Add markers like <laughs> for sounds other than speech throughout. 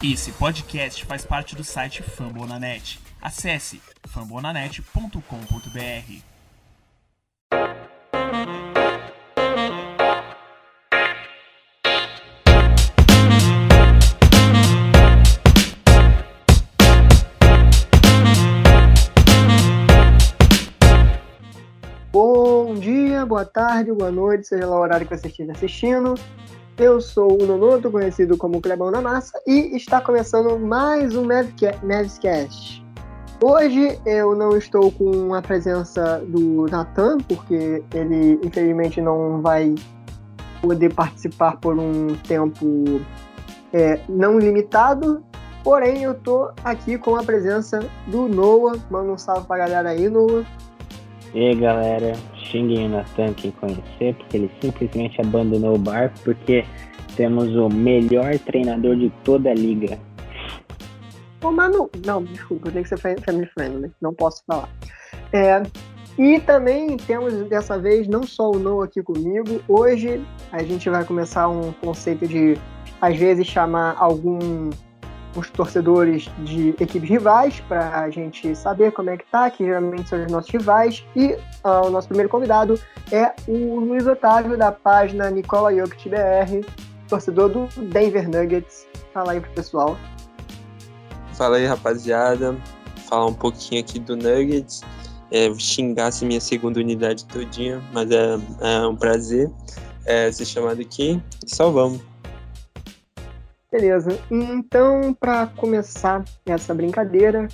Esse podcast faz parte do site Fambonanet. Acesse fambonanet.com.br. Bom dia, boa tarde, boa noite, seja lá o horário que você esteja assistindo. Eu sou o Nonoto, conhecido como Clebão da Massa, e está começando mais um Mavscast. Hoje eu não estou com a presença do Natan, porque ele infelizmente não vai poder participar por um tempo é, não limitado. Porém, eu estou aqui com a presença do Noah. Manda um salve pra galera aí, Noah. E aí galera, xinguem o Natan quem conhecer, porque ele simplesmente abandonou o barco, porque temos o melhor treinador de toda a liga. Ô, Manu, não, desculpa, tem que ser family friendly, não posso falar. É, e também temos dessa vez não só o Noah aqui comigo, hoje a gente vai começar um conceito de, às vezes, chamar algum os torcedores de equipes rivais para a gente saber como é que tá, que geralmente são os nossos rivais. E uh, o nosso primeiro convidado é o Luiz Otávio, da página Nicola Jokic BR, torcedor do Denver Nuggets. Fala aí pro pessoal. Fala aí, rapaziada. Falar um pouquinho aqui do Nuggets. É, xingasse minha segunda unidade todinha, mas é, é um prazer é, ser chamado aqui e salvamos. Beleza. Então, para começar essa brincadeira,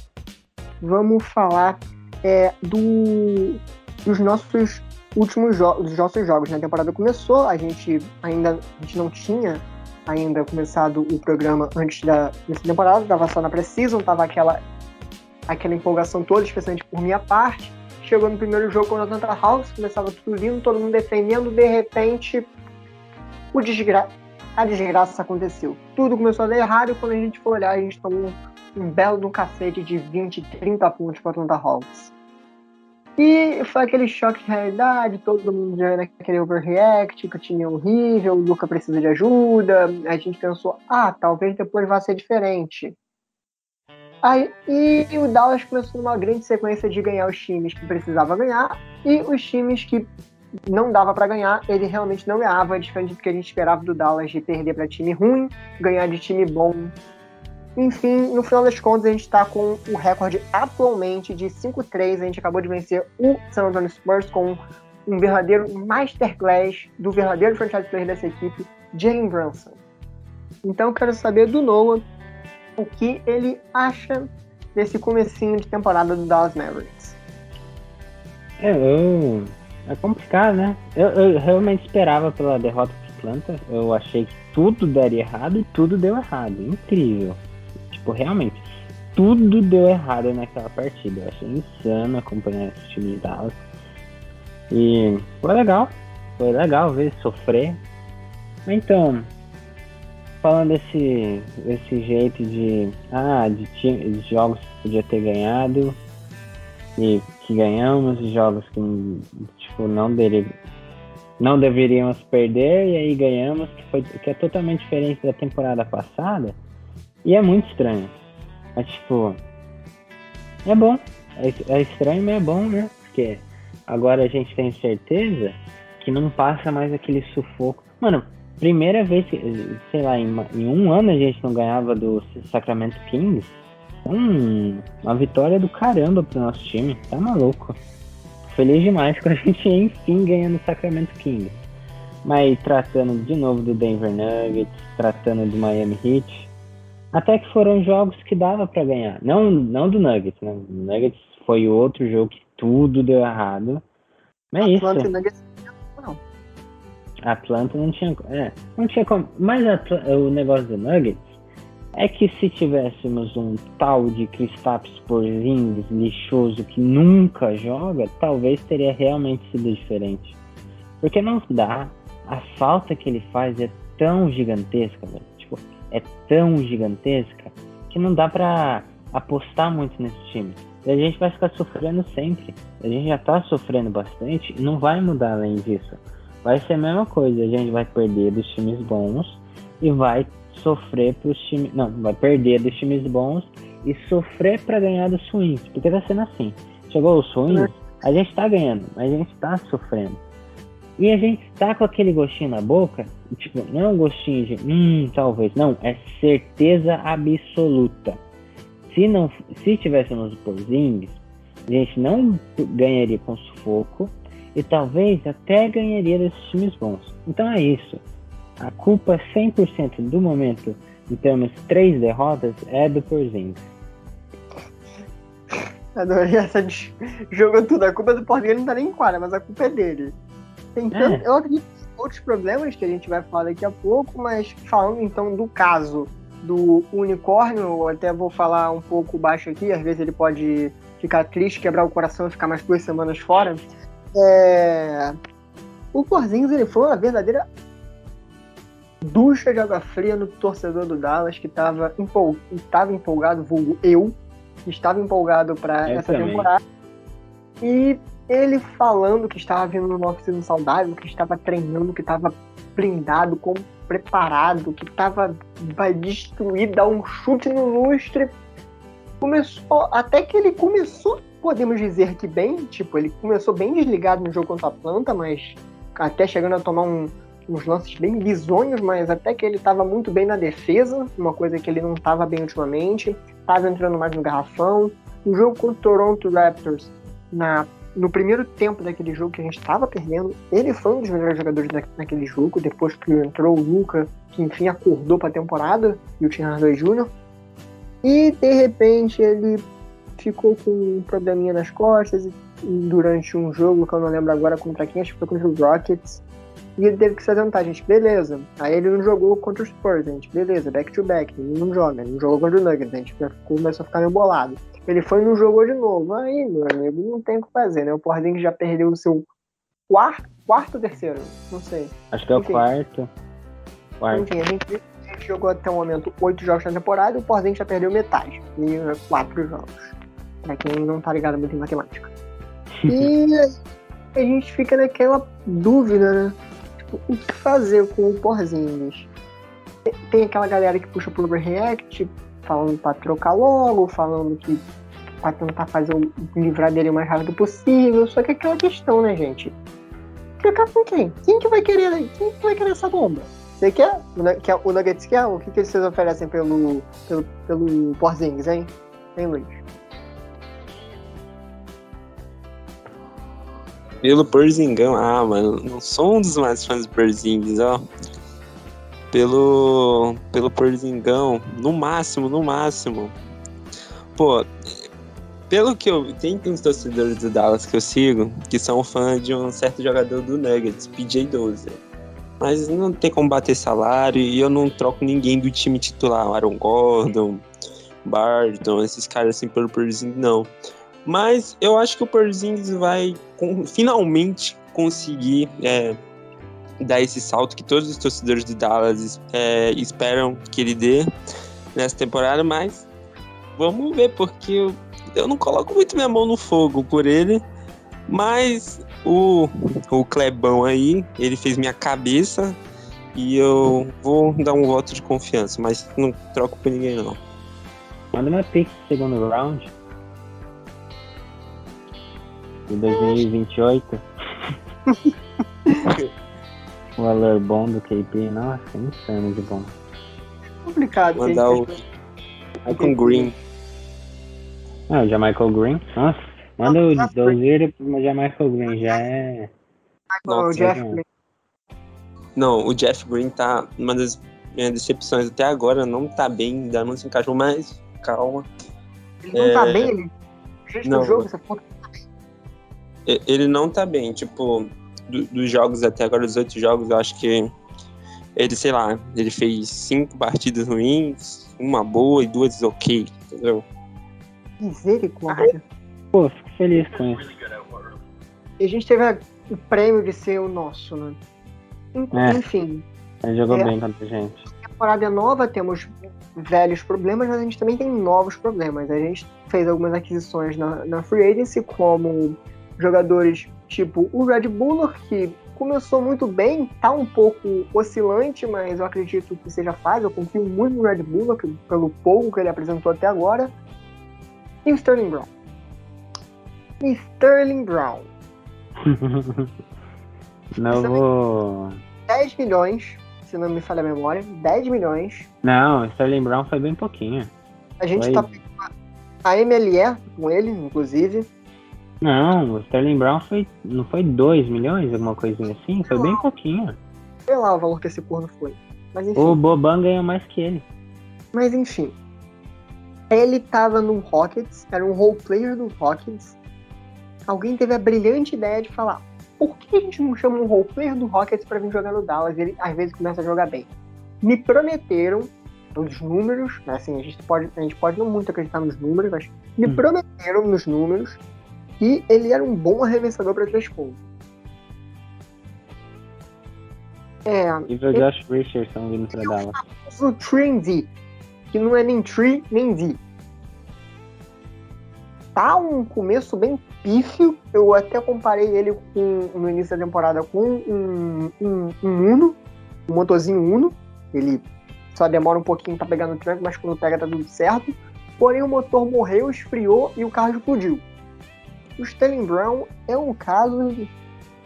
vamos falar é, do, dos nossos últimos jogos, dos nossos jogos. Na né? temporada começou, a gente ainda a gente não tinha ainda começado o programa antes da dessa temporada, estava só na pré-season, tava aquela aquela empolgação toda, especialmente por minha parte. Chegou no primeiro jogo com o Atlanta Hawks, começava tudo lindo, todo mundo defendendo, de repente o desgraça a desgraça aconteceu. Tudo começou a dar errado e quando a gente foi olhar, a gente tomou um, um belo de um cacete de 20, 30 pontos para Atlanta Hawks. E foi aquele choque de realidade, todo mundo já era aquele overreact, que o time é horrível, o Luca precisa de ajuda. A gente pensou, ah, talvez depois vá ser diferente. Aí, e o Dallas começou uma grande sequência de ganhar os times que precisava ganhar e os times que não dava para ganhar, ele realmente não ganhava, diferente do que a gente esperava do Dallas de perder para time ruim, ganhar de time bom. Enfim, no final das contas, a gente está com o recorde atualmente de 5-3. A gente acabou de vencer o San Antonio Spurs com um verdadeiro masterclass do verdadeiro franchise player dessa equipe, Jalen Brunson. Então, quero saber do Noah o que ele acha desse comecinho de temporada do Dallas Mavericks. É, eu é complicado, né? Eu, eu realmente esperava pela derrota pro Atlanta. Eu achei que tudo daria errado e tudo deu errado. Incrível. Tipo, realmente, tudo deu errado naquela partida. Eu achei insano acompanhar esse time de Dallas. E foi legal. Foi legal ver sofrer. Então, falando desse, desse jeito de. Ah, de, de jogos que podia ter ganhado e que ganhamos, jogos que tipo, não, dele, não deveríamos perder e aí ganhamos, que, foi, que é totalmente diferente da temporada passada. E é muito estranho. Mas tipo, é bom. É, é estranho, mas é bom, né? Porque agora a gente tem certeza que não passa mais aquele sufoco. Mano, primeira vez, sei lá, em, em um ano a gente não ganhava do Sacramento Kings um, uma vitória do caramba pro nosso time. Tá maluco. Feliz demais com a <laughs> gente enfim ganhando o Sacramento Kings. Mas tratando de novo do Denver Nuggets, tratando do Miami Heat, até que foram jogos que dava para ganhar. Não, não do Nuggets, né? O Nuggets foi outro jogo que tudo deu errado. Mas é isso. Atlanta Nuggets não. Atlanta não tinha, é, não tinha como. Mas o negócio do Nuggets é que se tivéssemos um tal de Kristaps Porzingis lixoso que nunca joga, talvez teria realmente sido diferente. Porque não dá, a falta que ele faz é tão gigantesca, velho. Tipo, é tão gigantesca que não dá pra apostar muito nesse time. E a gente vai ficar sofrendo sempre. A gente já tá sofrendo bastante e não vai mudar além disso. Vai ser a mesma coisa, a gente vai perder dos times bons e vai sofrer pros times. Não, vai perder dos times bons e sofrer para ganhar dos ruins. Porque tá sendo assim. Chegou os ruins, a gente tá ganhando, mas a gente tá sofrendo. E a gente tá com aquele gostinho na boca, tipo, não é um gostinho de hum, talvez, não, é certeza absoluta. Se não, se tivéssemos Porzingis, a gente não ganharia com sufoco e talvez até ganharia desses times bons. Então é isso. A culpa 100% do momento, em termos três derrotas, é do Porzingis. Adorei essa de... jogou tudo. A culpa é do Porzingis não tá nem em quadra, mas a culpa é dele. Tem tanto... É. Eu acredito que outros problemas que a gente vai falar daqui a pouco, mas falando então do caso do unicórnio, eu até vou falar um pouco baixo aqui, às vezes ele pode ficar triste, quebrar o coração e ficar mais duas semanas fora. É... O Porzingis, ele foi uma verdadeira ducha de água fria no torcedor do Dallas, que estava empol... Tava empolgado, vulgo eu, que estava empolgado para essa também. temporada. E ele falando que estava vindo no off-season saudável, que estava treinando, que estava blindado, como preparado, que estava vai destruir, dar um chute no lustre. Começou, até que ele começou, podemos dizer que bem, tipo, ele começou bem desligado no jogo contra a Atlanta, mas até chegando a tomar um- uns lances bem bizonhos, mas até que ele estava muito bem na defesa, uma coisa que ele não estava bem ultimamente, estava entrando mais no garrafão. O jogo contra o Toronto Raptors, na no primeiro tempo daquele jogo que a gente estava perdendo, ele foi um dos melhores jogadores da, naquele jogo, depois que entrou o Luca, que enfim acordou para a temporada, e o Tim Hardaway Jr. E de repente ele ficou com um probleminha nas costas e- durante um jogo que eu não lembro agora contra quem, acho que foi contra os Rockets. E ele teve que se ausentar, gente, beleza. Aí ele não jogou contra os Spurs, gente, beleza, back to back, ele não joga, ele não jogou contra o Nuggets, a gente começou a ficar meio bolado. Ele foi e não jogou de novo. Aí, meu amigo, não tem o que fazer, né? O Porzingis já perdeu o seu quarto, quarto ou terceiro? Não sei. Acho que é o Enfim. quarto. Quarto. Enfim, a gente, a gente jogou até o momento oito jogos na temporada e o Porzingis já perdeu metade. E é, quatro jogos. Pra quem não tá ligado muito em matemática. <laughs> E a gente fica naquela dúvida, né? Tipo, o que fazer com o Porzingis? Tem- aquela galera que puxa pro overreact, falando pra trocar logo, falando que pra tentar fazer o livrar dele o mais rápido possível. Só que é aquela questão, né, gente? Trocar com quem? Quem que vai querer, quem que vai querer essa bomba? Você quer? Quer- O Nuggets quer? O que, que vocês oferecem pelo, pelo, pelo Porzingis, hein? Hein, Luiz? Pelo Porzingão, ah, mano, não sou um dos mais fãs do Porzingis, ó. Pelo, pelo Porzingão, no máximo, no máximo. Pô, pelo que eu. Tem uns torcedores do Dallas que eu sigo que são fãs de um certo jogador do Nuggets, PJ 12. Mas não tem como bater salário e eu não troco ninguém do time titular, Aaron Gordon, Barton, esses caras assim pelo Porzingis, não. Mas eu acho que o Porzingis vai com- finalmente conseguir é, dar esse salto que todos os torcedores do Dallas é, esperam que ele dê nessa temporada, mas vamos ver, porque eu, eu não coloco muito minha mão no fogo por ele, mas o, o Clebão aí, ele fez minha cabeça e eu vou dar um voto de confiança, mas não troco por ninguém não. Manda uma pick do segundo round. De 2028. <laughs> o valor bom do KP, nossa, insano de bom. Complicado. Mandar o Icon Green. Ah, o Jamichael Green. Nossa, manda o Dozeiro pro Jamichael Green, já é. o Nossa, Jeff não. Green. Não, o Jeff Green tá uma das minhas decepções até agora, não tá bem, ainda não se encaixou, mas calma. Ele não tá É. bem, ele. Gente Não. jogo, você falou E- Ele não tá bem, tipo, do- dos jogos até agora, dos oito jogos, eu acho que ele, sei lá, ele fez cinco partidas ruins, uma boa e duas ok, entendeu? misericórdia. Pô, fico feliz com isso. E a gente teve a- o prêmio de ser o nosso, né? É. Enfim, Ele jogou É. bem contra a gente. temporada é nova, temos velhos problemas, mas a gente também tem novos problemas. A gente fez algumas aquisições na, na Free Agency, como jogadores tipo o Red Buller, que começou muito bem, tá um pouco oscilante, mas eu acredito que seja fácil. Eu confio muito no Red Bull pelo pouco que ele apresentou até agora. E o Sterling Brown. Sterling Brown. <laughs> Novo. 10 milhões, se não me falha a memória. 10 milhões. Não, Sterling Brown foi bem pouquinho. A gente Foi. tá pegando a MLE com ele, inclusive. Não, o Sterling Brown foi. Não foi 2 milhões, alguma coisinha assim? Foi bem pouquinho. Sei lá o valor que esse corno foi. Mas enfim. O Boban ganhou mais que ele. Mas enfim. Ele tava no Rockets, era um role player do Rockets. Alguém teve a brilhante ideia de falar: por que a gente não chama um role player do Rockets pra vir jogar no Dallas? Ele às vezes começa a jogar bem. Me prometeram, nos números, né, assim, a gente pode, a gente pode não muito acreditar nos números, mas me Hum. prometeram nos números que ele era um bom arremessador para três pontos. É, Nível Josh Richardson vindo pra Dallas. o Tree que não é nem Tree nem Z. Tá um começo bem pífio. Eu até comparei ele com, no início da temporada com um, um, um Uno, um motorzinho Uno. Ele só demora um pouquinho pra pegar no tranco, mas quando pega tá tudo certo. Porém, o motor morreu, esfriou e o carro explodiu. O Sterling Brown é um caso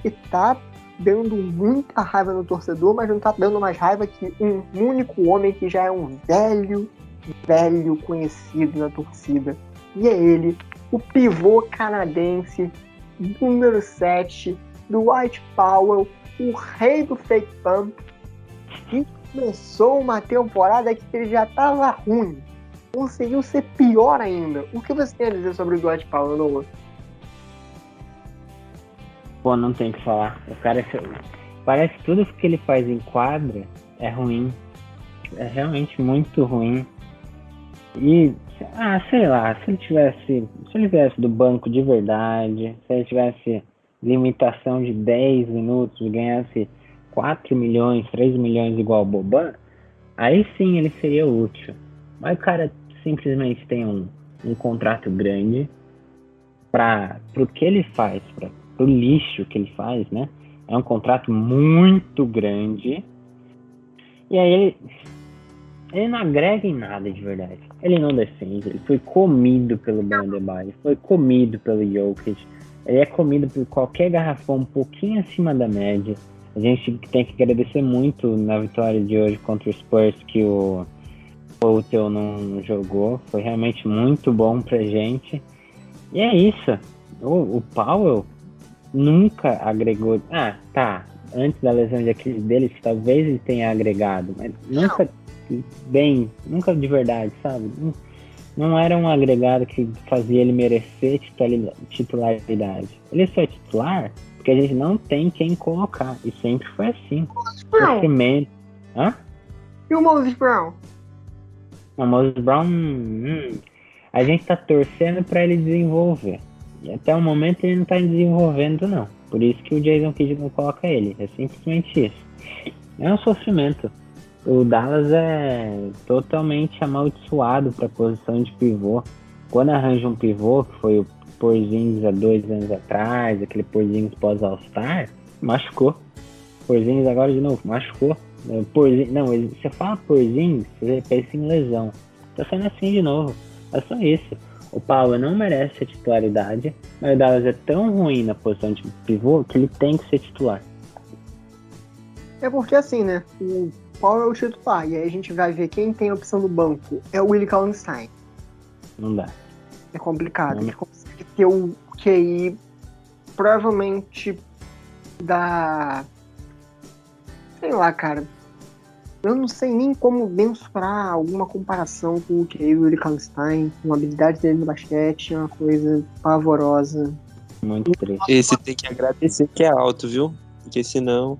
que tá dando muita raiva no torcedor, mas não tá dando mais raiva que um único homem que já é um velho, velho conhecido na torcida. E é ele, o pivô canadense, número 7, do White Powell, o rei do fake pump, que começou uma temporada que ele já tava ruim. Conseguiu ser pior ainda. O que você tem a dizer sobre o Dwight Powell, Noah? Pô, não tem o que falar. O cara. Parece que tudo que ele faz em quadra é ruim. É realmente muito ruim. E. Ah, sei lá, se ele tivesse. Se ele viesse do banco de verdade, se ele tivesse limitação de 10 minutos e ganhasse 4 milhões, 3 milhões igual Boban, aí sim ele seria útil. Mas o cara simplesmente tem um, um contrato grande para o que ele faz, para o lixo que ele faz, né? É um contrato muito grande. E aí ele, ele não agrega em nada de verdade. Ele não defende, ele foi comido pelo Bandebaio, foi comido pelo Jokic. Ele é comido por qualquer garrafão um pouquinho acima da média. A gente tem que agradecer muito na vitória de hoje contra o Spurs que o Poulter não jogou. Foi realmente muito bom pra gente. E é isso. O, o Powell nunca agregou. Ah, tá. Antes da lesão de Aquiles dele, talvez ele tenha agregado, mas nunca bem, nunca de verdade, sabe? Não, era um agregado que fazia ele merecer titula- titularidade. Ele só é titular porque a gente não tem quem colocar. E sempre foi assim. Brown. Sofrimento. Hã? E o Moses Brown? O Moses Brown, hum, a gente tá torcendo pra ele desenvolver. E até o momento ele não tá desenvolvendo, não. Por isso que o Jason Kidd não coloca ele. É simplesmente isso. É um sofrimento. O Dallas é totalmente amaldiçoado pra posição de pivô. Quando arranja um pivô, que foi o Porzingis há dois anos atrás, aquele Porzingis pós-All-Star, machucou. Porzingis agora de novo, machucou. Porzingis, não, ele- você fala Porzingis, você pensa em lesão. Tá sendo assim de novo. É só isso. O Paulo não merece a titularidade, mas o Dallas é tão ruim na posição de pivô que ele tem que ser titular. É porque assim, né? O Paulo é o titular. E aí a gente vai ver quem tem a opção do banco. É o Willie Kallenstein. Não dá. É complicado. Não. Ele consegue ter o QI provavelmente da. Sei lá, cara. Eu não sei nem como mensurar alguma comparação com o QI do Willie Kallenstein, com a habilidade dele no basquete. É uma coisa pavorosa. Muito triste. Esse tem que agradecer que é alto, viu? Porque senão.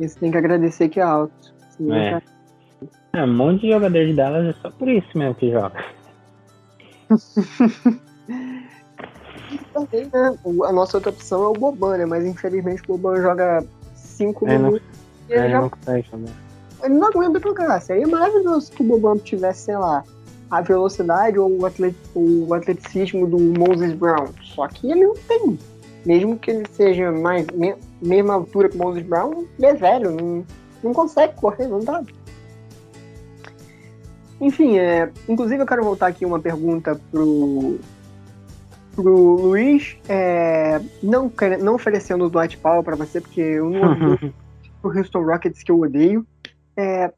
Você tem que agradecer que é alto. É. É, um monte de jogador de Dallas é só por isso mesmo que joga. <laughs> também, né? A nossa outra opção é o Boban, né? Mas infelizmente o Boban joga 5 É, não- minutos e ele Ele já não consegue jogar. Ele não aguenta jogar. Seria maravilhoso que o Boban tivesse, sei lá, a velocidade ou o, atlet- o atleticismo do Moses Brown. Só que ele não tem. Mesmo que ele seja mais, me- mesma altura que o Moses Brown, ele é velho, não, não consegue correr, não dá. Enfim, é, inclusive eu quero voltar aqui uma pergunta pro, pro Luiz, é, não, não oferecendo o Dwight Powell para você, porque eu não <laughs> pro Houston Rockets que eu odeio, é,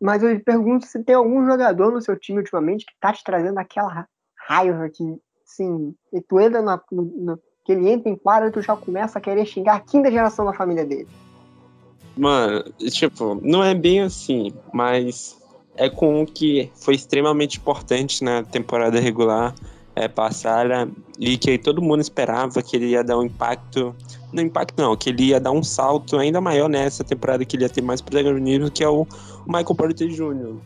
mas eu pergunto se tem algum jogador no seu time ultimamente que tá te trazendo aquela raiva que, sim, e tu entra na, na, que ele entra em quadra e tu já começa a querer xingar a quinta geração da família dele. Mano, tipo, não é bem assim, mas é com um que foi extremamente importante na temporada regular é, passada e que todo mundo esperava que ele ia dar um impacto. Não impacto não, que ele ia dar um salto ainda maior nessa temporada, que ele ia ter mais protagonismo, que é o Michael Porter Jr.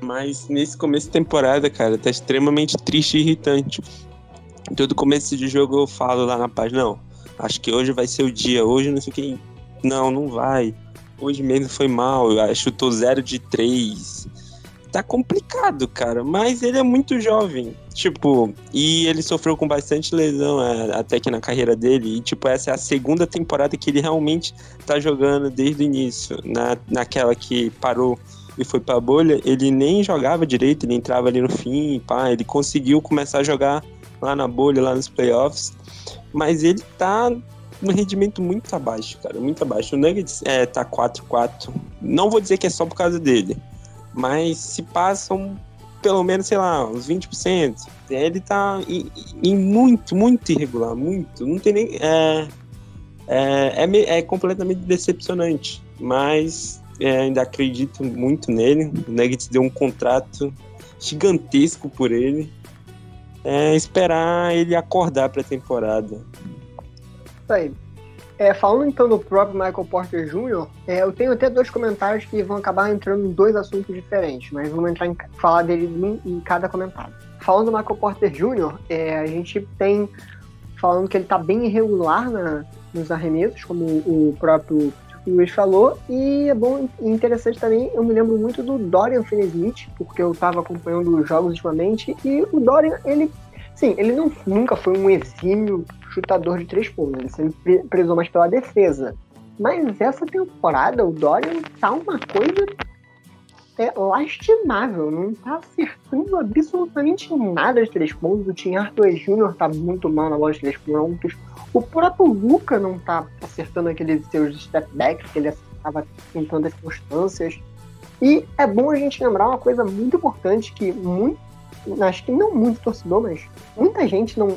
Mas nesse começo de temporada, cara, tá extremamente triste e irritante. Todo começo de jogo eu falo lá na página, não, acho que hoje vai ser o dia, hoje não sei o que. Não, não vai. Hoje mesmo foi mal, chutou 0 de 3. Tá complicado, cara, mas ele é muito jovem. Tipo, e ele sofreu com bastante lesão é, até que na carreira dele. E, tipo, essa é a segunda temporada que ele realmente tá jogando desde o início. Na, naquela que parou e foi pra bolha, ele nem jogava direito, ele entrava ali no fim, pá. Ele conseguiu começar a jogar lá na bolha, lá nos playoffs. Mas ele tá um rendimento muito abaixo, cara, muito abaixo. O Nuggets é, tá 4-4. Não vou dizer que é só por causa dele, mas se passam pelo menos, sei lá, uns 20%. Ele tá em, em muito, muito irregular, muito. Não tem nem. É, é, é, é completamente decepcionante, mas é, ainda acredito muito nele. O Nuggets deu um contrato gigantesco por ele. É esperar ele acordar para a temporada. Isso aí. É, falando então do próprio Michael Porter Jr., é, eu tenho até dois comentários que vão acabar entrando em dois assuntos diferentes, mas vamos entrar em falar dele em, em cada comentário. Falando do Michael Porter Jr., é, a gente tem falando que ele está bem irregular na, nos arremessos, como o próprio Luiz falou, e é bom e interessante também, eu me lembro muito do Dorian Finney-Smith, porque eu estava acompanhando os jogos ultimamente, e o Dorian, ele, sim, ele não, nunca foi um exímio chutador de três pontos, ele sempre prezou mais pela defesa. Mas essa temporada o Dorian tá uma coisa é, lastimável, não tá acertando absolutamente nada de três pontos. O Tim Arthur Jr. tá muito mal na bola de três pontos. O próprio Luca não tá acertando aqueles seus step backs que ele estava tentando as constâncias. E é bom a gente lembrar uma coisa muito importante que muito, acho que não muito torcedor, mas muita gente não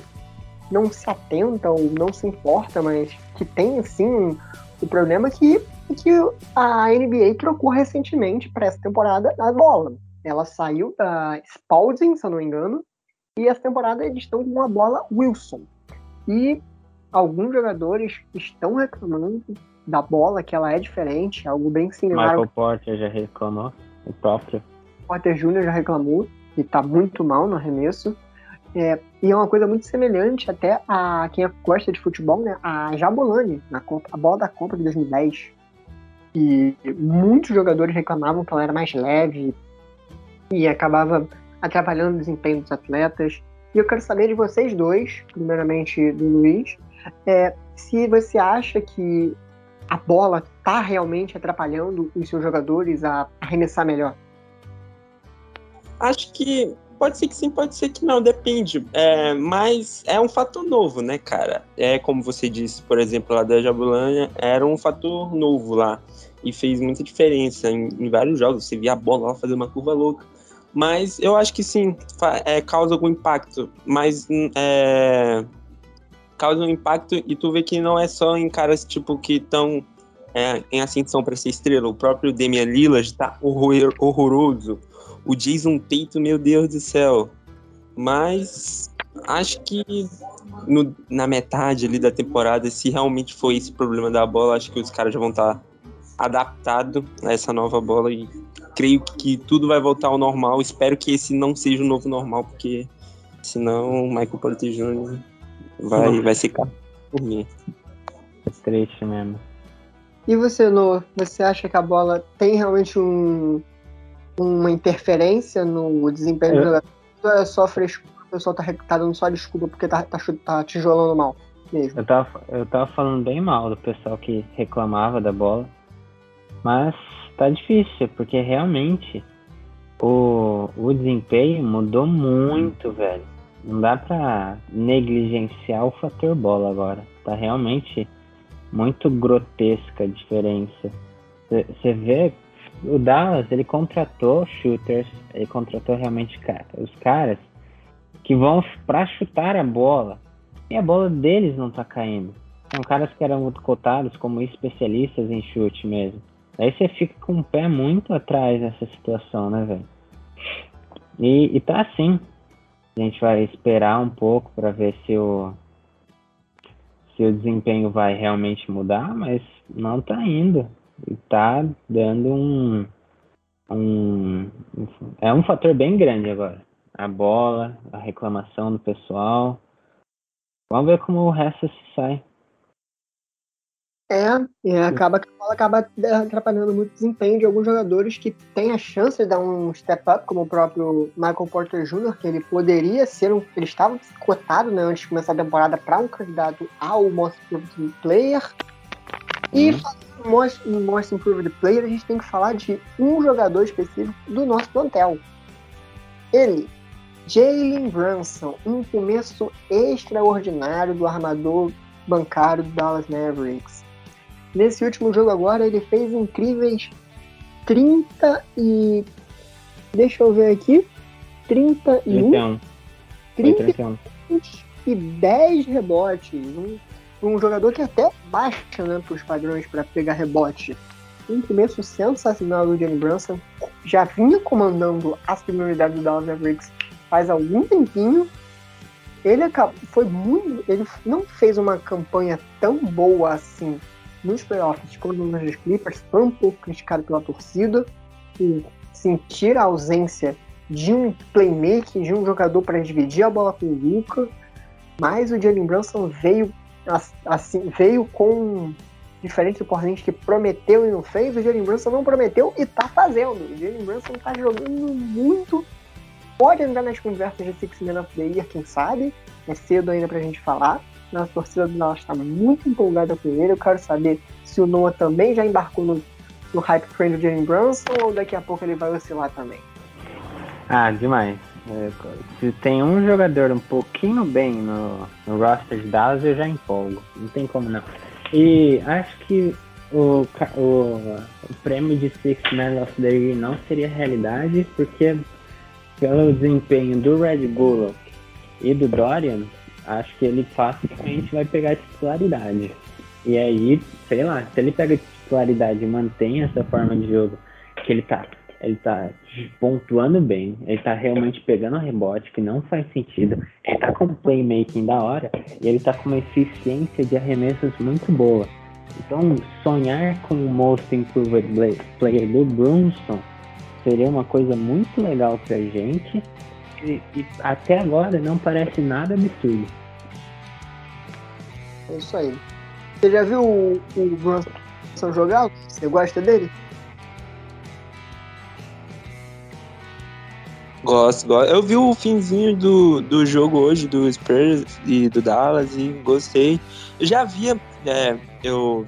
não se atenta ou não se importa, mas que tem sim o problema que, que a NBA trocou recentemente para essa temporada a bola. Ela saiu da Spalding, se eu não me engano, e essa temporada eles estão com uma bola Wilson. E alguns jogadores estão reclamando da bola, que ela é diferente, algo bem similar. Michael Porter já reclamou, o próprio. Porter Jr. já reclamou, e está muito mal no arremesso. É, e é uma coisa muito semelhante até a quem gosta de futebol, né? A Jabulani, na Copa, a bola da Copa de 2010. E muitos jogadores reclamavam que ela era mais leve e acabava atrapalhando o desempenho dos atletas. E eu quero saber de vocês dois, primeiramente do Luiz, é, se você acha que a bola está realmente atrapalhando os seus jogadores a arremessar melhor. Acho que Pode ser que sim, pode ser que não, depende. É, mas é um fator novo, né, cara? É como você disse, por exemplo, lá da Jabulani, era um fator novo lá. E fez muita diferença em, em vários jogos. Você via a bola lá fazer uma curva louca. Mas eu acho que sim, é, causa algum impacto. Mas hum, é, causa um impacto e tu vê que não é só em caras tipo que estão é, em ascensão para ser estrela. O próprio Damian Lillard tá horror, horroroso o Jason Tatum, meu Deus do céu. Mas acho que no, na metade ali da temporada, se realmente foi esse problema da bola, acho que os caras já vão estar tá adaptados a essa nova bola e creio que tudo vai voltar ao normal. Espero que esse não seja o novo normal, porque senão o Michael Porter Jr. vai, vai secar por mim. É triste mesmo. E você, Noah, você acha que a bola tem realmente um, uma interferência no desempenho é. do jogador, é só frescura, o pessoal tá, tá dando só desculpa porque tá, tá, tá tijolando mal? mesmo. Eu tava, eu tava falando bem mal do pessoal que reclamava da bola. Mas tá difícil, porque realmente o, o desempenho mudou muito, velho. Não dá pra negligenciar o fator bola agora. Tá realmente muito grotesca a diferença. Você vê, o Dallas, ele contratou shooters, ele contratou realmente os caras que vão para chutar a bola. E a bola deles não tá caindo. São caras que eram muito cotados como especialistas em chute mesmo. Aí você fica com o pé muito atrás nessa situação, né, velho? E, e tá assim. A gente vai esperar um pouco para ver se o se o desempenho vai realmente mudar, mas não tá indo. E tá dando um, um é um fator bem grande agora. A bola, a reclamação do pessoal. Vamos ver como o resto se sai. É, e acaba que acaba atrapalhando muito o desempenho de alguns jogadores que têm a chance de dar um step up, como o próprio Michael Porter Jr., que ele poderia ser um. Ele estava cotado né, antes de começar a temporada para um candidato ao Most Player. E uhum. Most, Most Improved Player, a gente tem que falar de um jogador específico do nosso plantel. Ele, Jalen Brunson, um começo extraordinário do armador bancário do Dallas Mavericks. Nesse último jogo agora, ele fez incríveis 30 e. Deixa eu ver aqui. 31. 31. 30 e 10 rebotes. Um, um jogador que até baixa né, para os padrões para pegar rebote. Um começo sensacional do Johnny Brunson. Já vinha comandando as prioridades do Dallas Mavericks faz algum tempinho. Ele foi muito. Ele não fez uma campanha tão boa assim nos playoffs quando nos Clippers, foi um pouco criticado pela torcida por sentir a ausência de um playmaker, de um jogador para dividir a bola com o Luca, mas o Jalen Brunson veio assim, veio com diferente do Porzingis que prometeu e não fez, o Jalen Brunson não prometeu e tá fazendo. O Jalen Brunson tá jogando muito. Pode entrar nas conversas de Six Man of the Year, quem sabe. É cedo ainda pra gente falar. Nossa torcida do Dallas está muito empolgada com ele. Eu quero saber se o Noah também já embarcou no, no hype train do Jalen Brunson ou daqui a pouco ele vai oscilar também. Ah, demais. É, se tem um jogador um pouquinho bem no, no roster de Dallas, eu já empolgo. Não tem como não. E acho que o, o, o prêmio de Six Man of the Year não seria realidade, porque pelo desempenho do Red Bull e do Dorian, acho que ele facilmente vai pegar titularidade. E aí, sei lá, se ele pega titularidade e mantém essa forma de jogo, que ele tá, ele tá pontuando bem, ele tá realmente pegando rebote, que não faz sentido, ele tá com playmaking da hora, e ele tá com uma eficiência de arremessos muito boa. Então, sonhar com o Most Improved Player do Brunson seria uma coisa muito legal pra gente, e, e, até agora não parece nada absurdo. É isso aí. Você já viu o, o Brunson jogar? Você gosta dele? Gosto, gosto. Eu vi o finzinho do, do jogo hoje do Spurs e do Dallas e gostei. Eu já via, é, eu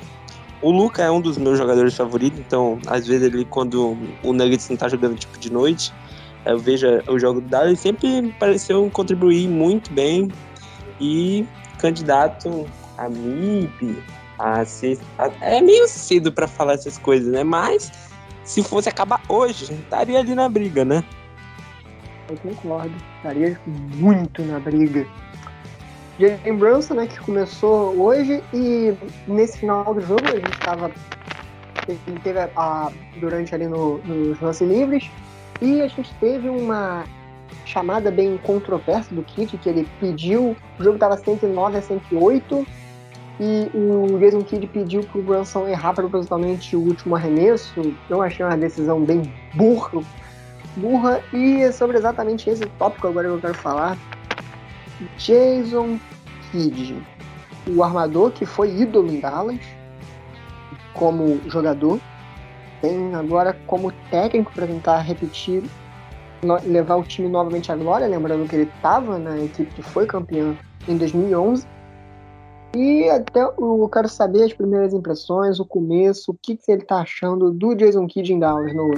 o Luca é um dos meus jogadores favoritos, então às vezes ele quando o Nuggets não tá jogando tipo de noite, eu vejo o jogo do Dallas sempre pareceu contribuir muito bem e candidato a MIP, a. A, é meio cedo para falar essas coisas, né? Mas se fosse acabar hoje, estaria ali na briga, né? Eu concordo, estaria muito na briga. Jalen Brunson, né, que começou hoje e nesse final do jogo a gente estava ele teve a, durante ali no, nos lances livres e a gente teve uma chamada bem controversa do Kit, que ele pediu, o jogo estava 109 a 108, e o Jason Kidd pediu pro Brunson errar propositalmente o último arremesso. Eu achei uma decisão bem burra, burra, e é sobre exatamente esse tópico agora que eu quero falar. Jason Kidd, o armador que foi ídolo em Dallas como jogador, tem agora como técnico para tentar repetir, levar o time novamente à glória, lembrando que ele estava na equipe que foi campeã em 2011. E até eu quero saber as primeiras impressões, o começo, o que, que ele tá achando do Jason Kidd em Dallas, no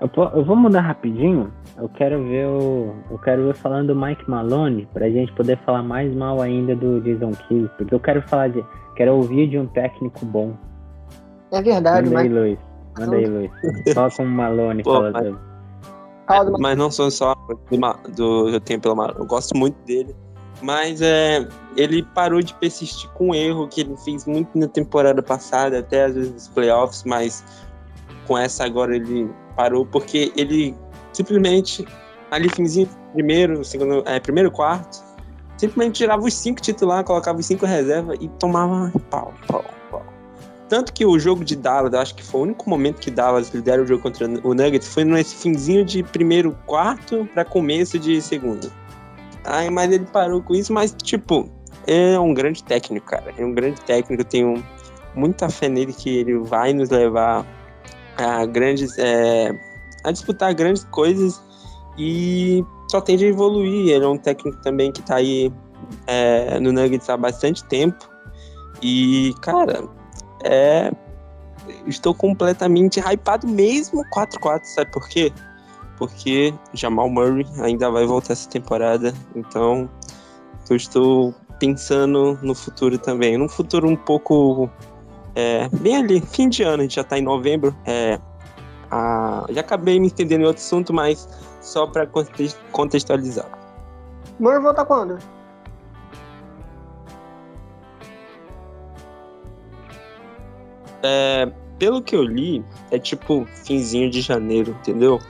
eu, eu, vou mudar rapidinho. Eu quero ver o. Eu quero ver falando do Mike Malone, pra gente poder falar mais mal ainda do Jason Kidd. Porque eu quero falar de. Quero ouvir de um técnico bom. É verdade, Manda aí, Luiz. Manda aí, Luiz. Fala como Malone Pô, fala mas... Mas, mas não sou só do, do eu tenho pelo Malone. Eu gosto muito dele. Mas é, ele parou de persistir com um erro que ele fez muito na temporada passada, até às vezes nos playoffs, mas com essa agora ele parou porque ele simplesmente ali finzinho primeiro, segundo, é, primeiro quarto, simplesmente tirava os cinco titulares, colocava os cinco reserva e tomava pau, pau, pau. Tanto que o jogo de Dallas, acho que foi o único momento que Dallas lidera o jogo contra o Nuggets, foi nesse finzinho de primeiro quarto para começo de segundo. Ai, mas ele parou com isso, mas, tipo, é um grande técnico, cara. É um grande técnico, tenho muita fé nele que ele vai nos levar a grandes. É, a disputar grandes coisas e só tende a evoluir. Ele é um técnico também que tá aí é, no Nuggets há bastante tempo. E, cara, é. Estou completamente hypado mesmo 4-4, sabe por quê? porque Jamal Murray ainda vai voltar essa temporada, então eu estou pensando no futuro também, num futuro um pouco é, bem ali, fim de ano, a gente já está em novembro, é, a, já acabei me entendendo em outro assunto, mas só para contextualizar. Murray volta quando? É, pelo que eu li, é tipo finzinho de janeiro, entendeu?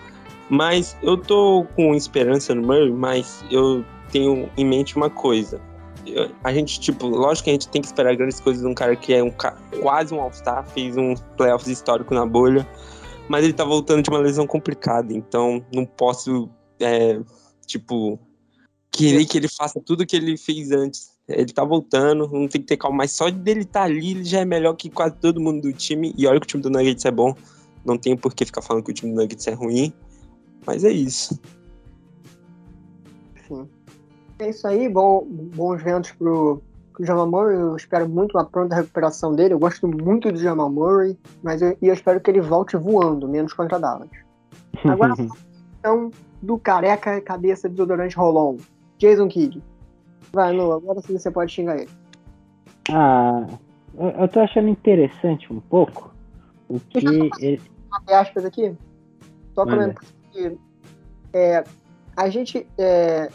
Mas eu tô com esperança no Murray, mas eu tenho em mente uma coisa. A gente, tipo, lógico que a gente tem que esperar grandes coisas de um cara que é um, quase um All-Star, fez um playoffs histórico na bolha, mas ele tá voltando de uma lesão complicada, então não posso, é, tipo, querer que ele faça tudo que ele fez antes. Ele tá voltando, não tem que ter calma, mas só dele estar tá ali, ele já é melhor que quase todo mundo do time, e olha que o time do Nuggets é bom, não tem por que ficar falando que o time do Nuggets é ruim, mas é isso. Sim. É isso aí, bom, bons ventos pro, pro Jamal Murray. Eu espero muito uma pronta recuperação dele. Eu gosto muito do Jamal Murray, mas eu, eu espero que ele volte voando, menos contra Dallas. <laughs> Agora, então, do careca cabeça desodorante Rolon, Jason Kidd. Vai, Lu, agora sim você pode xingar ele. Ah, eu, eu tô achando interessante um pouco o que ele. aspas aqui? Só comentando que é, a gente. É,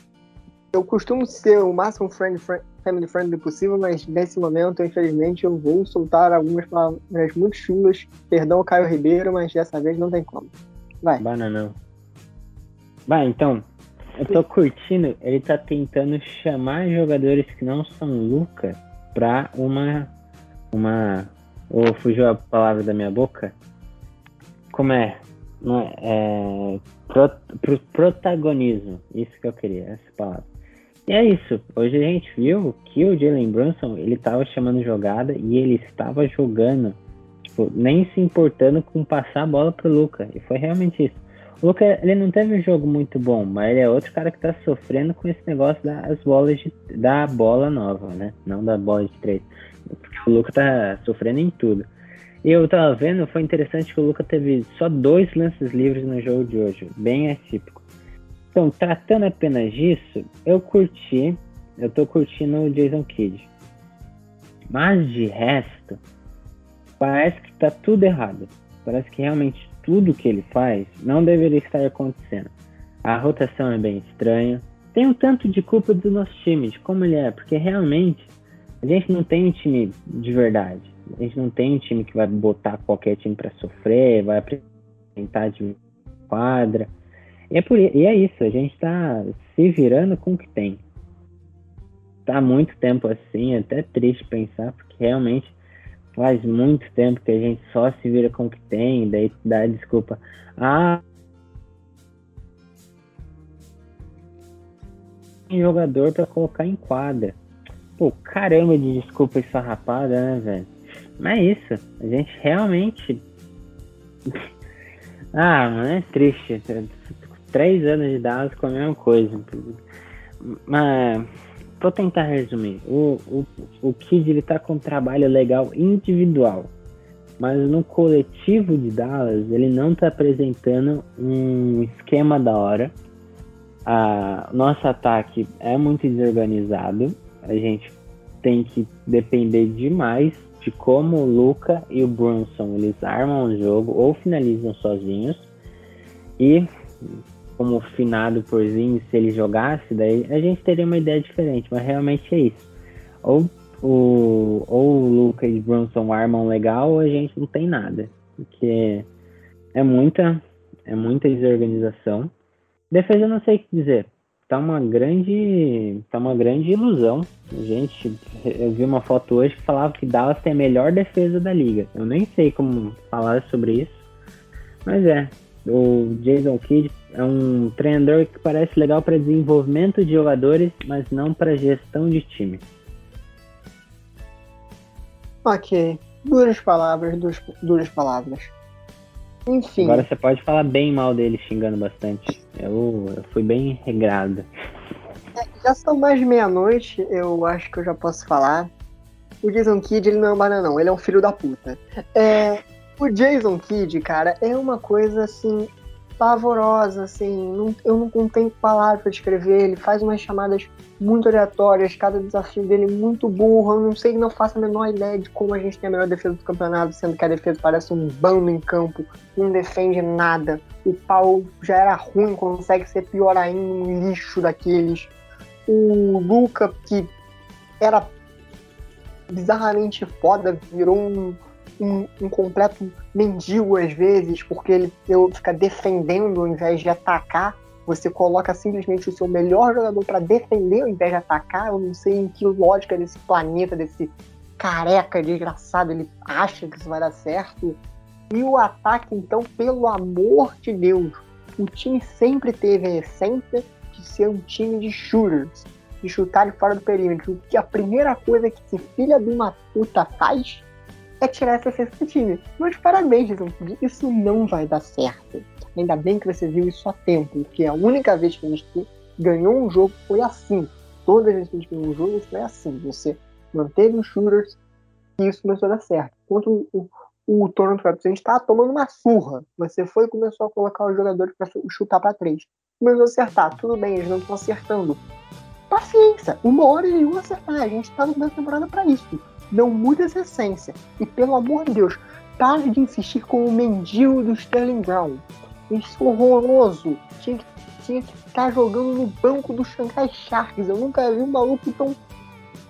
eu costumo ser o máximo friend, friend, family friendly possível, mas nesse momento, infelizmente, eu vou soltar algumas palavras muito chulas. Perdão, Caio Ribeiro, mas dessa vez não tem como. Vai. Bananão. Vai, então. Eu tô curtindo, ele tá tentando chamar jogadores que não são Luca pra uma. Uma. Ou oh, fugiu a palavra da minha boca? Como é? É, é, pro, pro protagonismo. Isso que eu queria, essa palavra. E é isso. Hoje a gente viu que o Jalen Brunson, ele estava chamando jogada e ele estava jogando, tipo, nem se importando com passar a bola pro Luca. E foi realmente isso. O Luca, ele não teve um jogo muito bom, mas ele é outro cara que tá sofrendo com esse negócio das bolas de, da bola nova, né? Não da bola de três. Porque o Luca tá sofrendo em tudo. E eu tava vendo, foi interessante que o Luca teve só dois lances livres no jogo de hoje, bem atípico. Então, tratando apenas disso, eu curti, eu tô curtindo o Jason Kidd. Mas de resto, parece que tá tudo errado. Parece que realmente tudo que ele faz não deveria estar acontecendo. A rotação é bem estranha. Tem um tanto de culpa do nosso time, de como ele é, porque realmente a gente não tem um time de verdade. A gente não tem um time que vai botar qualquer time para sofrer, vai apresentar de quadra. E é, por, e é isso, a gente está se virando com o que tem. Tá muito tempo assim, é até triste pensar, porque realmente faz muito tempo que a gente só se vira com o que tem, daí dá desculpa. Ah, jogador para colocar em quadra. Pô, caramba de desculpa esfarrapada, né, velho? Mas é isso, a gente realmente. <laughs> ah, mano, é triste. Três anos de Dallas com a mesma coisa. Mas vou tentar resumir. O, o, o Kid ele tá com um trabalho legal individual, mas no coletivo de Dallas ele não tá apresentando um esquema da hora. A, nosso ataque é muito desorganizado. A gente tem que depender demais de como o Luca e o Brunson eles armam o jogo ou finalizam sozinhos. E como finado Porzinho, se ele jogasse, daí a gente teria uma ideia diferente, mas realmente é isso. Ou o, ou o Lucas e Brunson armam legal, ou a gente não tem nada. Porque é muita, é muita desorganização. Defesa eu não sei o que dizer. Tá uma grande. Tá uma grande ilusão. Gente, eu vi uma foto hoje que falava que Dallas tem a melhor defesa da liga. Eu nem sei como falar sobre isso. Mas é, o Jason Kidd é um treinador que parece legal para desenvolvimento de jogadores, mas não para gestão de time. Ok, duras palavras, duras, duras palavras. Enfim. Agora você pode falar bem mal dele, xingando bastante. Eu, eu fui bem regrado. É, já são mais de meia-noite, eu acho que eu já posso falar. O Jason Kidd, ele não é um bananão, ele é um filho da puta. É, o Jason Kidd, cara, é uma coisa assim pavorosa, assim, não, eu não, não tenho palavra para descrever. Ele faz umas chamadas muito aleatórias, cada desafio dele é muito burro. Eu não sei, não faço a menor ideia de como a gente tem a melhor defesa do campeonato, sendo que a defesa parece um bando em campo, não defende nada. O pau já era ruim, consegue ser pior ainda, um lixo daqueles. O Luca, que era bizarramente foda, virou um um, um, completo mendigo às vezes, porque ele eu, fica defendendo ao invés de atacar. Você coloca simplesmente o seu melhor jogador para defender ao invés de atacar. Eu não sei em que lógica desse planeta, desse careca desgraçado, ele acha que isso vai dar certo. E o ataque, então, pelo amor de Deus, o time sempre teve a essência de ser um time de shooters, de chutar fora do perímetro. Que a primeira coisa que esse filha de uma puta faz é tirar essa essência do time. Mas parabéns, Jason isso não vai dar certo. Ainda bem que você viu isso a tempo, porque a única vez que a gente ganhou um jogo foi assim. Todas as vezes que a gente ganhou um jogo foi assim. Você manteve os shooters e isso começou a dar certo. Enquanto o, o, o Toronto Raptors, a gente estava tomando uma surra. Você foi e começou a colocar os jogadores para chutar para três. Começou a acertar. Tudo bem, eles não estão acertando. Paciência, uma hora eles vão acertar. A gente está no começo da temporada para isso não muda essa essência. E pelo amor de Deus, pare de insistir com o mendigo do Sterling Brown. Isso é horroroso. Tinha que, tinha que estar jogando no banco do Shanghai Sharks. Eu nunca vi um maluco tão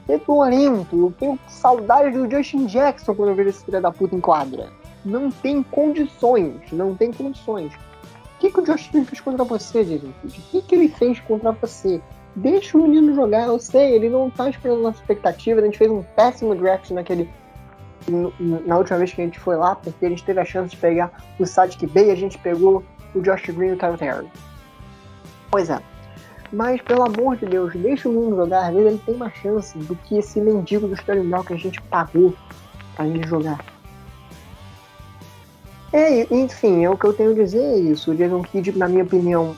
fedorento. Eu tenho saudade do Justin Jackson quando eu vejo esse filho da puta em quadra. Não tem condições. Não tem condições. O que, que o Justin fez contra você, gente? O que, que ele fez contra você? Deixa o menino jogar, eu sei, ele não tá esperando nossa expectativa, a gente fez um péssimo draft naquele. Na última vez que a gente foi lá, porque a gente teve a chance de pegar o Sadiq Bay, a gente pegou o Josh Green e o Tyler Terry. Pois é. Mas, pelo amor de Deus, deixa o menino jogar. Às vezes ele tem mais chance do que esse mendigo do Sterling Brown que a gente pagou pra ele jogar. É, enfim, é o que eu tenho a dizer é isso. O Jason Kidd, na minha opinião,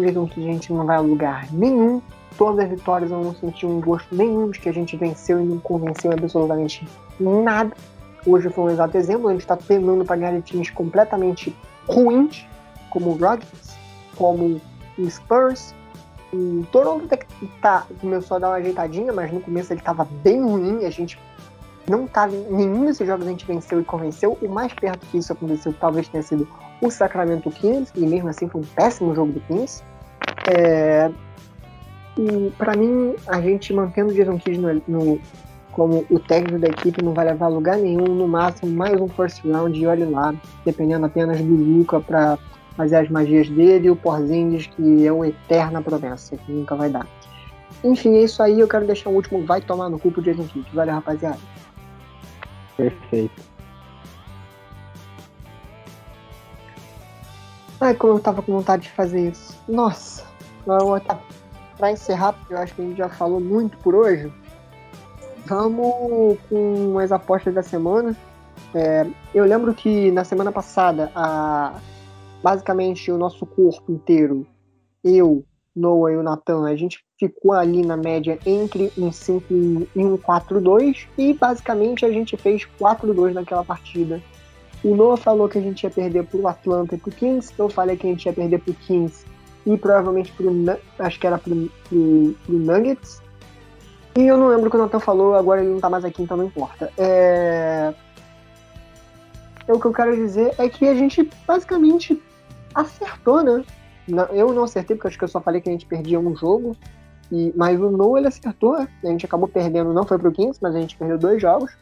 Jason Kidd a gente não vai a lugar nenhum. Todas as vitórias eu não senti um gosto nenhum de que a gente venceu e não convenceu absolutamente nada. Hoje foi um exato exemplo, a gente está penando para ganhar times completamente ruins, como o Rockets, como o Spurs. O Toronto tá, começou a dar uma ajeitadinha, mas no começo ele estava bem ruim, a gente não tava nenhum desses jogos a gente venceu e convenceu. O mais perto que isso aconteceu talvez tenha sido o Sacramento Kings, e mesmo assim foi um péssimo jogo do Kings. É, e para mim, a gente mantendo o Jason Kidd no, no, como o técnico da equipe não vai levar lugar nenhum, no máximo mais um first round e olhe lá, dependendo apenas do Luca para fazer as magias dele e o Porzingis, que é uma eterna promessa, que nunca vai dar. Enfim, é isso aí, eu quero deixar o último vai tomar no cu pro Jason Kidd. Valeu, rapaziada. Perfeito. Ai, como eu tava com vontade de fazer isso. Nossa. Pra encerrar, porque eu acho que a gente já falou muito por hoje, vamos com as apostas da semana. É, eu lembro que na semana passada, a, basicamente o nosso corpo inteiro, eu, Noah e o Nathan, a gente ficou ali na média entre um 5 e um 4-2 e basicamente a gente fez 4-2 naquela partida. O Noah falou que a gente ia perder pro Atlanta e pro Kings, eu falei que a gente ia perder pro Kings e provavelmente pro, acho que era pro, pro, pro Nuggets. E eu não lembro o que o Nathan falou, agora ele não tá mais aqui, então não importa. É... é o que eu quero dizer é que a gente basicamente acertou, né? Eu não acertei, porque acho que eu só falei que a gente perdia um jogo. E, mas o No ele acertou. A gente acabou perdendo, não foi pro Kings, mas a gente perdeu dois jogos.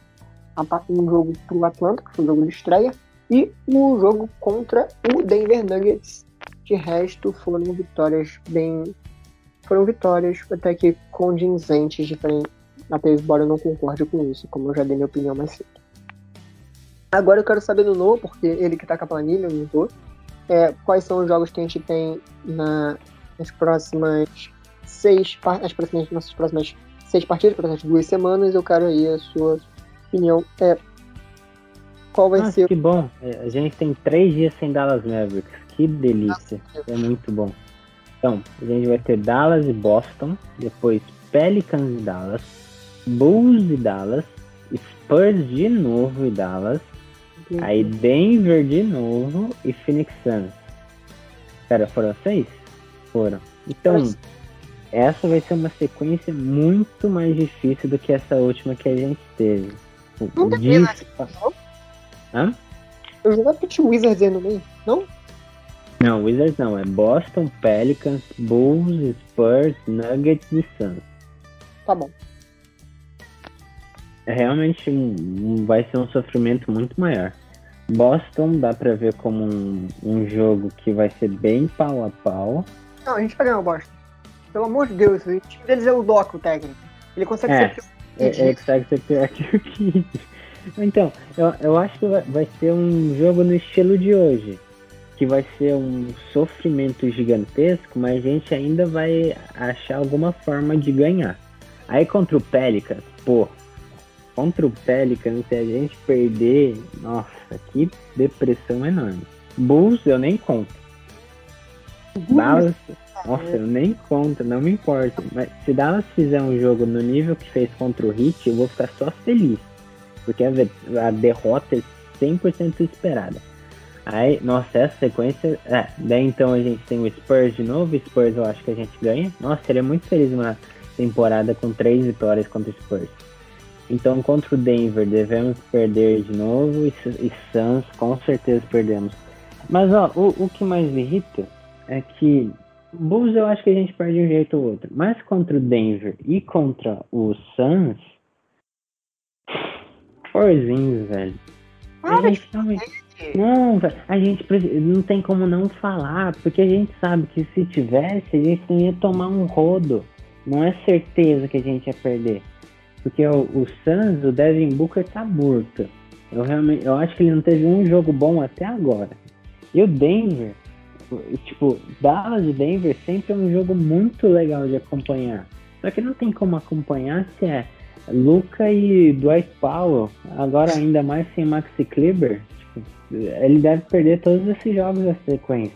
Um jogo pro Atlanta, que foi o jogo de estreia, e um jogo contra o Denver Nuggets. De resto, foram vitórias bem. Foram vitórias até que condizentes, diferente. Até embora eu não concorde com isso, como eu já dei minha opinião mais cedo. Agora eu quero saber do No, porque ele que tá com a planilha, eu não tô é, quais são os jogos que a gente tem na, nas próximas seis as próximas, nossas próximas seis partidas, para as duas semanas. Eu quero aí a sua opinião. É, qual vai Nossa, ser. Que bom. É, a gente tem três dias sem Dallas Mavericks. Que delícia. Nossa, é muito bom. Então, a gente vai ter Dallas e Boston, depois Pelicans e Dallas, Bulls e Dallas, Spurs de novo e Dallas, Aí Denver de novo e Phoenix Suns. Pera, foram seis? Foram. Então, essa vai ser uma sequência muito mais difícil do que essa última que a gente teve. Não teve não? Hã? Eu joguei Pit Wizards aí no meio, não? Não, Wizards não. É Boston, Pelicans, Bulls, Spurs, Nuggets e Suns. Tá bom. É realmente vai ser um sofrimento muito maior. Boston dá pra ver como um, um jogo que vai ser bem pau a pau. Não, a gente vai ganhar o Boston. Pelo amor de Deus, o time deles é o Doc, o técnico. Ele consegue é, ser é, pior que o Kid. <laughs> Então, eu, eu acho que vai, vai ser um jogo no estilo de hoje. Que vai ser um sofrimento gigantesco, mas a gente ainda vai achar alguma forma de ganhar. Aí contra o Pelicans, pô, contra o Pelicans, se a gente perder, nossa, que depressão enorme. Bulls eu nem conto. Dallas, nossa, eu nem conto, não me importa. Mas se Dallas fizer um jogo no nível que fez contra o Heat, eu vou ficar só feliz. Porque a, a derrota é 100% esperada. Aí, nossa, essa sequência. É, daí então a gente tem o Spurs de novo. Spurs eu acho que a gente ganha. Nossa, seria muito feliz uma temporada com três vitórias contra o Spurs. Então, contra o Denver, devemos perder de novo e, e Suns, com certeza perdemos. Mas, ó, o, o que mais me irrita é que Bulls eu acho que a gente perde um jeito ou outro. Mas contra o Denver e contra o Suns, Forzinho, velho. A gente realmente... Não, velho, a gente não tem como não falar, porque a gente sabe que se tivesse, a gente ia tomar um rodo. Não é certeza que a gente ia perder. Porque o, o Suns, o Devin Booker tá morto. Eu realmente, eu acho que ele não teve um jogo bom até agora. E o Denver, tipo, Dallas e Denver sempre é um jogo muito legal de acompanhar. Só que não tem como acompanhar se é Luca e Dwight Powell, agora ainda mais sem Maxi Kleber, tipo, ele deve perder todos esses jogos da sequência.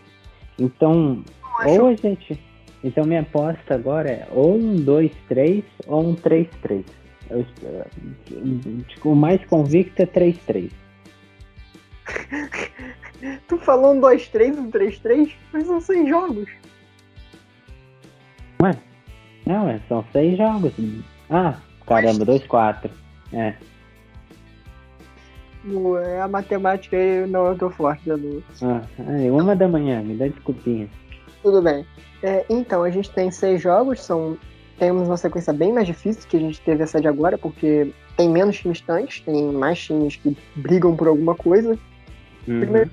Então, ou a gente. Então minha aposta agora é ou um 2-3 ou um 3-3. Eu, tipo, o mais convicto é 3-3. Tu falou um 2-3, um 3-3, mas são 6 jogos. Ué? Não, é, são 6 jogos. Ah, caramba, 2-4. É. É a matemática aí não eu tô forte, Lu. Ah, é uma da manhã, me dá desculpinha. Tudo bem. É, então, a gente tem seis jogos, são temos uma sequência bem mais difícil que a gente teve essa de agora, porque tem menos times tanques, tem mais times que brigam por alguma coisa. Uhum. Primeiro,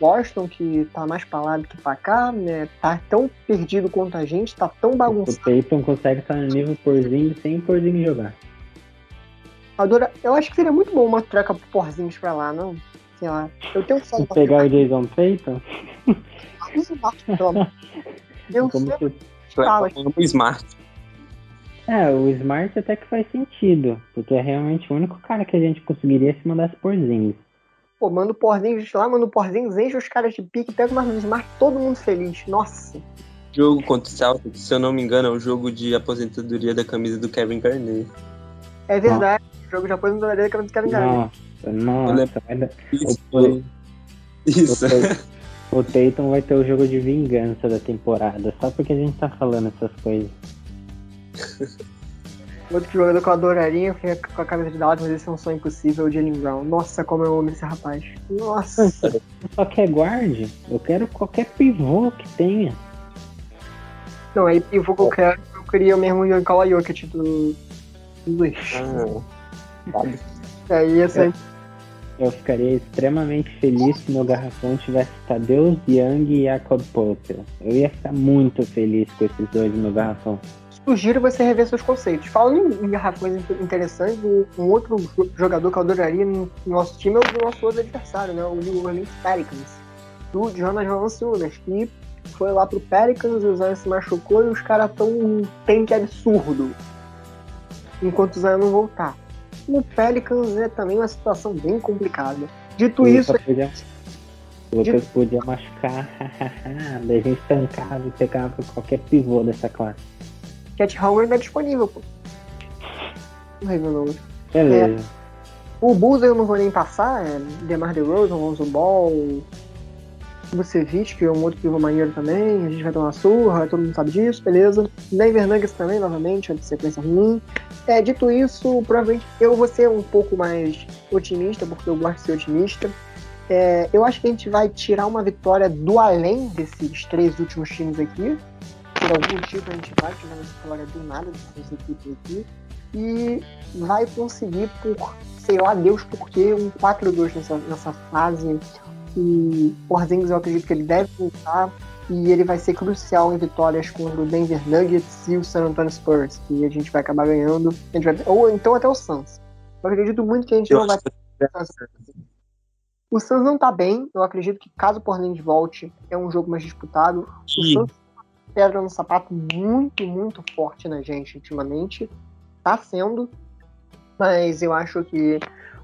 Boston, que tá mais pra lá do que pra cá, né? Tá tão perdido quanto a gente, tá tão bagunçado. O Peyton consegue estar no nível porzinho sem porzinho jogar. Adora, eu acho que seria muito bom uma troca por porzinhos pra lá, não? Sei lá. Eu tenho que pegar o Jason Peyton? <laughs> Eu Como sempre falo. Smart. É, o Smart até que faz sentido, porque é realmente o único cara que a gente conseguiria se mandasse porzinhos. Pô, manda o porzinhos lá, manda o porzinhos, enche os caras de pique, pega uma Smart, todo mundo feliz. Nossa. jogo contra o Celtics, se eu não me engano, é o jogo de aposentadoria da camisa do Kevin Garnett. É verdade, o jogo de aposentadoria da camisa do Kevin Garnett. Nossa, nossa. Vai dar... Isso. O- foi- Isso. O Tatum vai ter o jogo de vingança da temporada, só porque a gente tá falando essas coisas. <laughs> Outro jogador que eu adoraria que é com a camisa de Dallas, mas esse é um sonho impossível, o Jalen Brown. Nossa, como eu amo esse rapaz. Nossa. Só quer guarde? Eu quero qualquer pivô que tenha. Não, aí pivô que eu quero, eu queria mesmo o Nikola Jokic do do Luiz. Ah, sabe? Aí ia ser Eu ficaria extremamente feliz se meu garrafão tivesse Tadeusz Young e Jakob Poeltl. Eu ia ficar muito feliz com esses dois no meu garrafão. Sugiro você rever seus conceitos. Falando em, garrafões in- interessantes, um, outro jo- jogador que eu adoraria no no nosso time é o nosso outro adversário, né? O New Orleans Pelicans. Do Jonas Valanciunas, que foi lá pro Pelicans, o Zion se machucou e os caras tão um tanque absurdo. Enquanto o Zion não voltar. No Pelicans é também uma situação bem complicada. Dito isso, podia, o Lucas podia machucar, daí a gente tancava e pegava qualquer pivô dessa classe. Cat Howard tá disponível, pô. Não revelou. Beleza. O Bulls eu não vou nem passar, é DeMar DeRozan, Lonzo Ball, Vucevic, que é um outro pivô maneiro também, a gente vai tomar uma surra, todo mundo sabe disso, beleza. Denver Nuggets também, novamente, é de sequência ruim. É, dito isso, provavelmente eu vou ser um pouco mais otimista, porque eu gosto de ser otimista. É, eu acho que a gente vai tirar uma vitória do além desses três últimos times aqui. Por algum motivo a gente vai tirar uma vitória do nada dessas equipes aqui. E vai conseguir, por sei lá Deus por quê, um 4-2 nessa, nessa fase. O Porzingis eu acredito que ele deve voltar e ele vai ser crucial em vitórias contra o Denver Nuggets e o San Antonio Spurs, que a gente vai acabar ganhando. A gente vai- ou então até o Suns. Eu acredito muito que a gente não vai que o Suns não tá bem. Eu acredito que caso o Porzingis volte, é um jogo mais disputado. O. Suns pedra no sapato muito, muito forte na gente ultimamente. Tá sendo. Mas eu acho que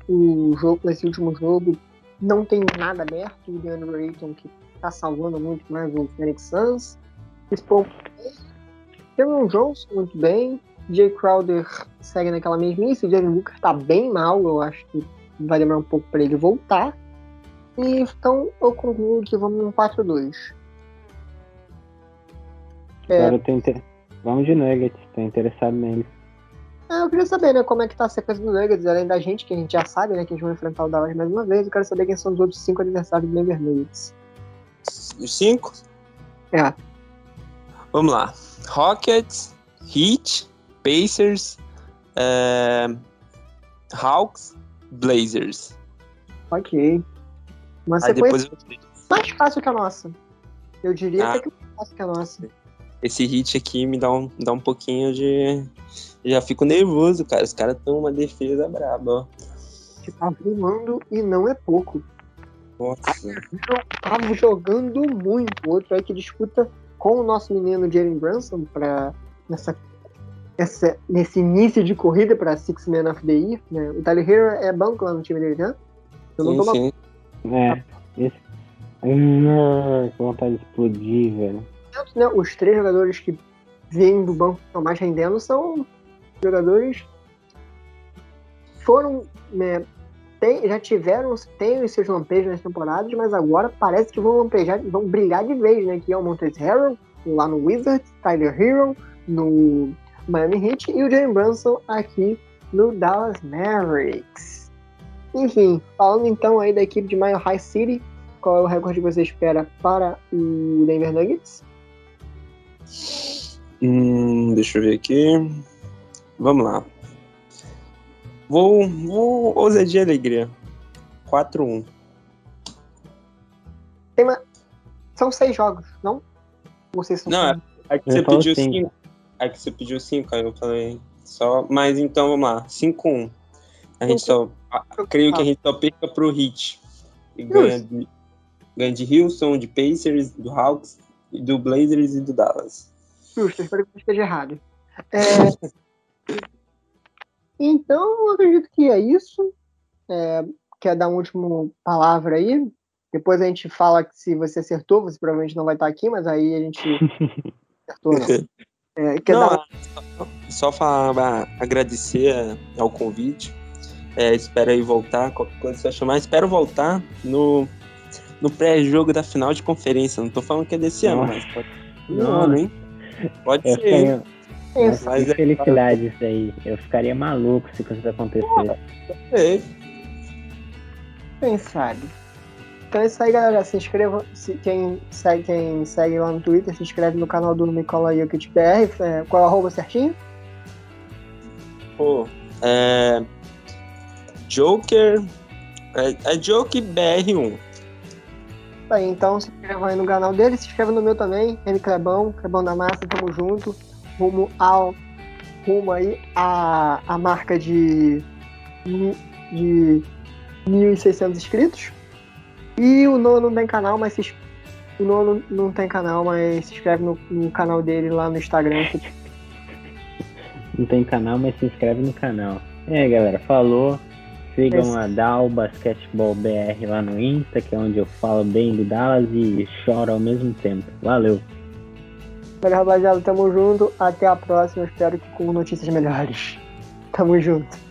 o jogo, nesse último jogo, não tem nada aberto. O DeAndre Ayton, que tá salvando muito mais o Phoenix Suns. Cameron Johnson, muito bem. Jay Crowder segue naquela mesmice. O Devin Booker tá bem mal. Eu acho que vai demorar um pouco para ele voltar. E então eu concluo que vamos num 4-2. É. Agora eu inter... Vamos de Nuggets, tô interessado nele. Ah, eu queria saber, né, como é que tá a sequência do Nuggets, além da gente, que a gente já sabe, né, que eles vão enfrentar o Dallas mais uma vez. Eu quero saber quem são os outros cinco adversários do Denver Nuggets. Os cinco? É. Vamos lá. Rockets, Heat, Pacers, é, Hawks, Blazers. Ok. Uma sequência depois mais fácil que a nossa. Eu diria Ah. até que mais fácil que a nossa. Esse hit aqui me dá um, dá um pouquinho de. Já fico nervoso, cara. Os caras estão uma defesa braba, ó. Que tá voando e não é pouco. Nossa. Tá jogando muito. Outro aí que disputa com o nosso menino Jalen Brunson pra, nessa, essa, nesse início de corrida para Six Man of the Year. Né? O Tyler Hero é banco lá no time dele, né? Eu não Sim, tô mal- sim. É, esse. Hum, que vontade de explodir, velho. Né? Os três jogadores que vêm do banco estão mais rendendo são jogadores foram, né, tem- já tiveram, têm os seus lampejos nas temporadas, mas agora parece que vão lampejar, vão brilhar de vez, né? Que é o Montes Harrell, lá no Wizards, Tyler Hero, no Miami Heat, e o Jalen Brunson aqui no Dallas Mavericks. Enfim, falando então aí da equipe de Mile High City, qual é o recorde que você espera para o Denver Nuggets? Hum, deixa eu ver aqui. Vamos lá. Vou, vou ousadia e alegria. 4-1. Tem uma... São seis jogos, não? Vocês são Não, cinco? Aí que Eu você pediu cinco. 5. Aí que você pediu 5, aí eu falei só. Mas então vamos lá. 5-1. A gente só. a- Creio que a gente só perca pro Hit. E ganha, de- ganha de Houston, de Pacers, do Hawks, do Blazers e do Dallas. Justo, espero que não esteja errado. É, Então, eu acredito que é isso. É, Quer dar uma última palavra aí? Depois a gente fala que se você acertou, você provavelmente não vai estar aqui, mas aí a gente acertou, não. <laughs> É, quer Não, dar- só, só falar, agradecer ao convite. É, espero aí voltar, qualquer coisa só chamar. Espero voltar no, no pré-jogo da final de conferência. Não tô falando que é desse ano, mas pode ser ano, hein? Pode Eu ser. Mas que é- felicidade isso aí. Eu ficaria maluco se isso acontecesse. É, pensar. Então é isso aí, galera. Se inscreva. Se, quem, segue, quem segue lá no Twitter, se inscreve no canal do Nicola Jokic BR. É, qual é o arroba certinho? pô, é, Joker. É, é Joke BR1. Aí, então se inscreva aí no canal dele, se inscreva no meu também, M Clebão, Clebão da Massa, tamo junto. Rumo ao. Rumo aí a, a marca de. de 1.600 inscritos. E o Nono não tem canal, mas se, o Nono não tem canal, mas se inscreve no, no canal dele lá no Instagram. Não tem canal, mas se inscreve no canal. Aí, galera, falou. Sigam a Dal Basketball BR lá no Insta, que é onde eu falo bem do Dallas e choro ao mesmo tempo. Valeu! Valeu, rapaziada. Tamo junto. Até a próxima. Espero que com notícias melhores. Tamo junto.